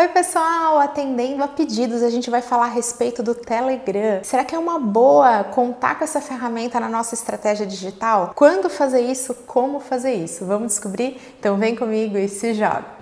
Oi, pessoal! Atendendo a pedidos, a gente vai falar a respeito do Telegram. Será que é uma boa contar com essa ferramenta na nossa estratégia digital? Quando fazer isso? Como fazer isso? Vamos descobrir? Então vem comigo e se joga!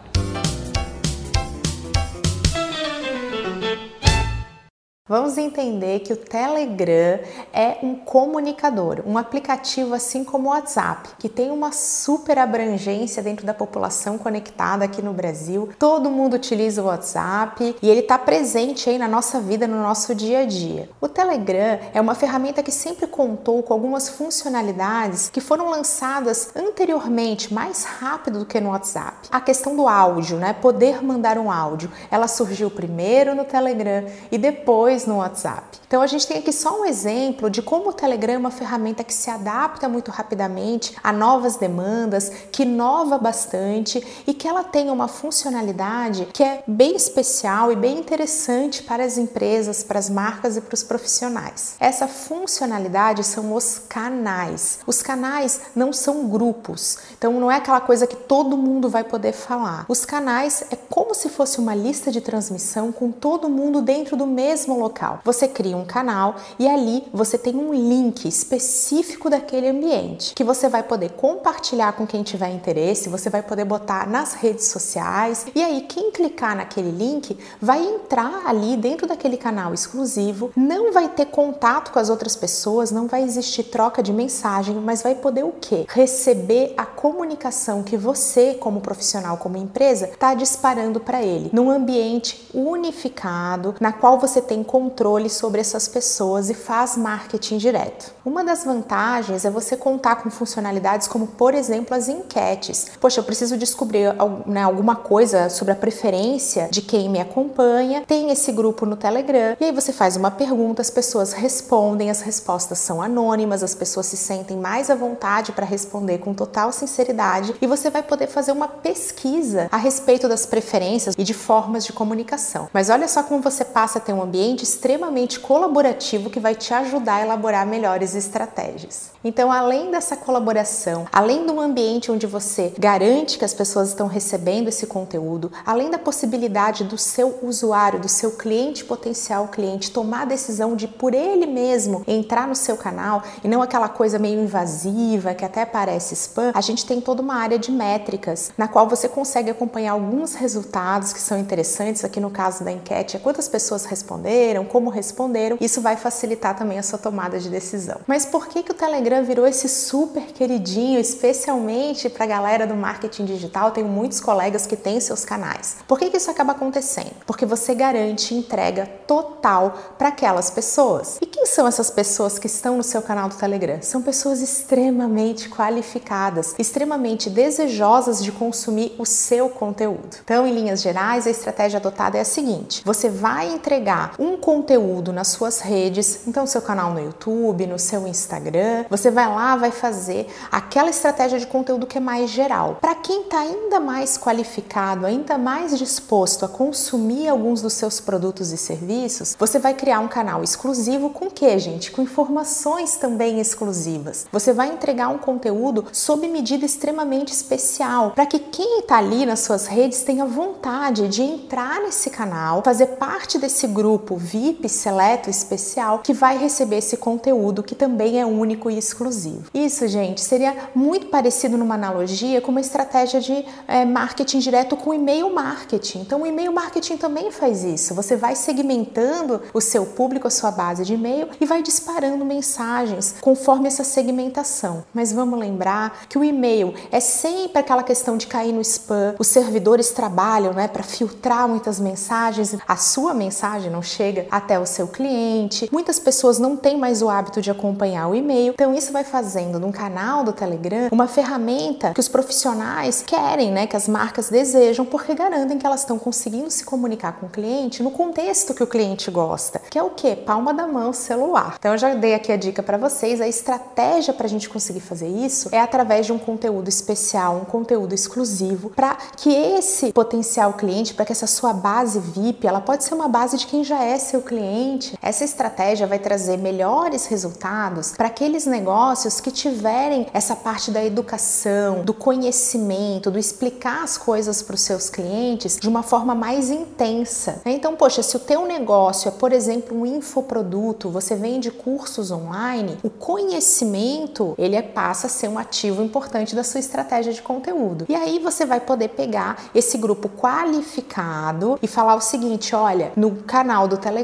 Vamos entender que o Telegram é um comunicador, um aplicativo assim como o WhatsApp, que tem uma super abrangência dentro da população conectada aqui no Brasil. Todo mundo utiliza o WhatsApp e ele está presente aí na nossa vida, no nosso dia a dia. O Telegram é uma ferramenta que sempre contou com algumas funcionalidades que foram lançadas anteriormente, mais rápido do que no WhatsApp. A questão do áudio, né? Poder mandar um áudio, ela surgiu primeiro no Telegram e depois no WhatsApp. Então a gente tem aqui só um exemplo de como o Telegram é uma ferramenta que se adapta muito rapidamente a novas demandas, que inova bastante e que ela tem uma funcionalidade que é bem especial e bem interessante para as empresas, para as marcas e para os profissionais. Essa funcionalidade são os canais. Os canais não são grupos, então não é aquela coisa que todo mundo vai poder falar. Os canais é como se fosse uma lista de transmissão com todo mundo dentro do mesmo local local. Você cria um canal e ali você tem um link específico daquele ambiente que você vai poder compartilhar com quem tiver interesse, você vai poder botar nas redes sociais e aí quem clicar naquele link vai entrar ali dentro daquele canal exclusivo, não vai ter contato com as outras pessoas, não vai existir troca de mensagem, mas vai poder o quê? Receber a comunicação que você, como profissional, como empresa, está disparando para ele, num ambiente unificado, na qual você tem controle sobre essas pessoas e faz marketing direto. Uma das vantagens é você contar com funcionalidades como, por exemplo, as enquetes. Poxa, eu preciso descobrir né, alguma coisa sobre a preferência de quem me acompanha. Tem esse grupo no Telegram e aí você faz uma pergunta, as pessoas respondem, as respostas são anônimas, as pessoas se sentem mais à vontade para responder com total sinceridade e você vai poder fazer uma pesquisa a respeito das preferências e de formas de comunicação. Mas olha só como você passa a ter um ambiente extremamente colaborativo que vai te ajudar a elaborar melhores estratégias. Então, além dessa colaboração, além de um ambiente onde você garante que as pessoas estão recebendo esse conteúdo, além da possibilidade do seu usuário, do seu cliente potencial cliente tomar a decisão de por ele mesmo entrar no seu canal e não aquela coisa meio invasiva que até parece spam, a gente tem toda uma área de métricas na qual você consegue acompanhar alguns resultados que são interessantes. Aqui no caso da enquete, é quantas pessoas responderam, como responderam. Isso vai facilitar também a sua tomada de decisão. Mas por que, que o Telegram virou esse super queridinho, especialmente para a galera do marketing digital? Tenho muitos colegas que têm seus canais. Por que, que isso acaba acontecendo? Porque você garante entrega total para aquelas pessoas. E quem são essas pessoas que estão no seu canal do Telegram? São pessoas extremamente qualificadas, extremamente desejosas de consumir o seu conteúdo. Então, em linhas gerais, a estratégia adotada é a seguinte: você vai entregar um conteúdo nas suas redes, então seu canal no YouTube, no seu Instagram, você vai lá, vai fazer aquela estratégia de conteúdo que é mais geral. Para quem está ainda mais qualificado, ainda mais disposto a consumir alguns dos seus produtos e serviços, você vai criar um canal exclusivo com que, gente? Com informações também exclusivas. Você vai entregar um conteúdo sob medida extremamente especial para que quem está ali nas suas redes tenha vontade de entrar nesse canal, fazer parte desse grupo VIP, seleto, especial, que vai receber esse conteúdo que também é único e exclusivo. Isso, gente, seria muito parecido numa analogia com uma estratégia de é, marketing direto com e-mail marketing. Então, o e-mail marketing também faz isso. Você vai segmentando o seu público, a sua base de e-mail e vai disparando mensagens conforme essa segmentação. Mas vamos lembrar que o e-mail é sempre aquela questão de cair no spam. Os servidores trabalham, né, para filtrar muitas mensagens. A sua mensagem não chega até o seu cliente. Muitas pessoas não têm mais o hábito de acompanhar o e-mail, então isso vai fazendo num canal do Telegram uma ferramenta que os profissionais querem, né, que as marcas desejam, porque garantem que elas estão conseguindo se comunicar com o cliente no contexto que o cliente gosta, que é o que? Palma da mão, celular. Então eu já dei aqui a dica para vocês, a estratégia para a gente conseguir fazer isso é através de um conteúdo especial, um conteúdo exclusivo, para que esse potencial cliente, para que essa sua base VIP, ela pode ser uma base de quem já é seu cliente, essa estratégia vai trazer melhores resultados para aqueles negócios que tiverem essa parte da educação, do conhecimento, do explicar as coisas para os seus clientes de uma forma mais intensa. Então, poxa, se o teu negócio é, por exemplo, um infoproduto, você vende cursos online, o conhecimento ele é, passa a ser um ativo importante da sua estratégia de conteúdo. E aí você vai poder pegar esse grupo qualificado e falar o seguinte: olha, no canal do Telegram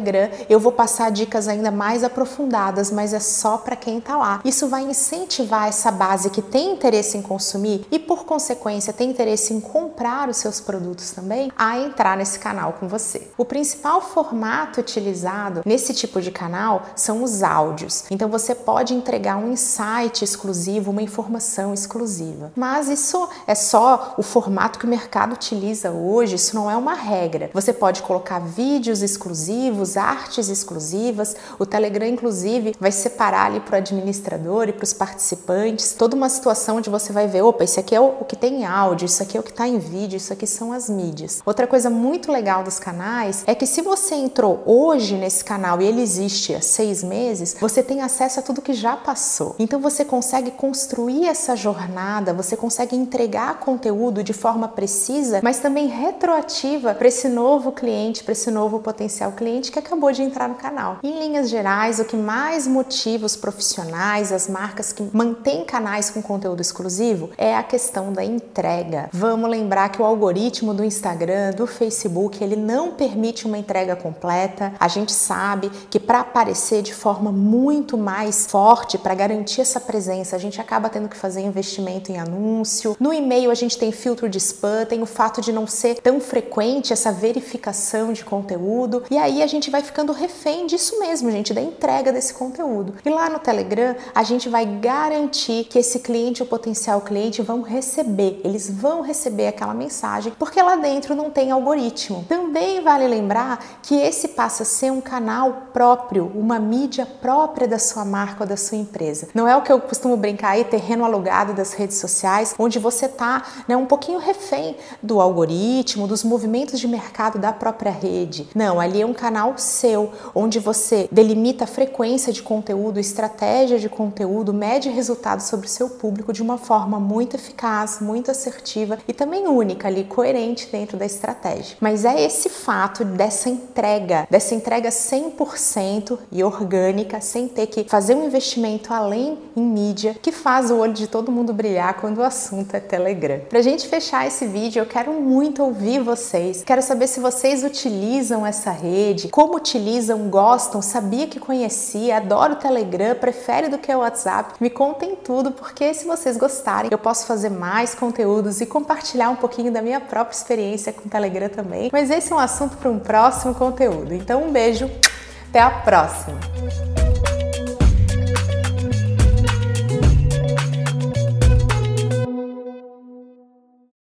eu vou passar dicas ainda mais aprofundadas, mas é só para quem está lá. Isso vai incentivar essa base que tem interesse em consumir e, por consequência, tem interesse em comprar os seus produtos também, a entrar nesse canal com você. O principal formato utilizado nesse tipo de canal são os áudios. Então você pode entregar um insight exclusivo, uma informação exclusiva. Mas isso é só o formato que o mercado utiliza hoje, isso não é uma regra. Você pode colocar vídeos exclusivos, artes exclusivas. O Telegram, inclusive, vai separar ali para o administrador e para os participantes toda uma situação onde você vai ver: opa, isso aqui é o que tem em áudio, isso aqui é o que está em vídeo, isso aqui são as mídias. Outra coisa muito legal dos canais é que se você entrou hoje nesse canal e ele existe há seis meses, você tem acesso a tudo que já passou. Então você consegue construir essa jornada, você consegue entregar conteúdo de forma precisa, mas também retroativa para esse novo cliente, para esse novo potencial cliente que acabou de entrar no canal. Em linhas gerais, o que mais motiva os profissionais, as marcas que mantêm canais com conteúdo exclusivo é a questão da entrega. Vamos lembrar que o algoritmo do Instagram, do Facebook, ele não permite uma entrega completa. A gente sabe que para aparecer de forma muito mais forte, para garantir essa presença, a gente acaba tendo que fazer investimento em anúncio. No e-mail a gente tem filtro de spam, tem o fato de não ser tão frequente essa verificação de conteúdo. E aí a gente vai ficando refém disso mesmo, gente, da entrega desse conteúdo. E lá no Telegram a gente vai garantir que esse cliente ou potencial cliente vão receber, eles vão receber aquela mensagem, porque lá dentro não tem algoritmo. Também vale lembrar que esse passa a ser um canal próprio, uma mídia própria da sua marca ou da sua empresa. Não é o que eu costumo brincar aí, terreno alugado das redes sociais, onde você tá né, um pouquinho refém do algoritmo, dos movimentos de mercado da própria rede. Não, ali é um seu, onde você delimita a frequência de conteúdo, estratégia de conteúdo, mede resultados sobre o seu público de uma forma muito eficaz, muito assertiva e também única ali, coerente dentro da estratégia. Mas é esse fato dessa entrega, dessa entrega 100% e orgânica, sem ter que fazer um investimento além em mídia, que faz o olho de todo mundo brilhar quando o assunto é Telegram. Pra gente fechar esse vídeo, eu quero muito ouvir vocês. Quero saber se vocês utilizam essa rede, como utilizam, gostam, sabia que conhecia, adora o Telegram, prefere do que o WhatsApp. Me contem tudo, porque se vocês gostarem, eu posso fazer mais conteúdos e compartilhar um pouquinho da minha própria experiência com o Telegram também. Mas esse é um assunto para um próximo conteúdo. Então, um beijo, até a próxima!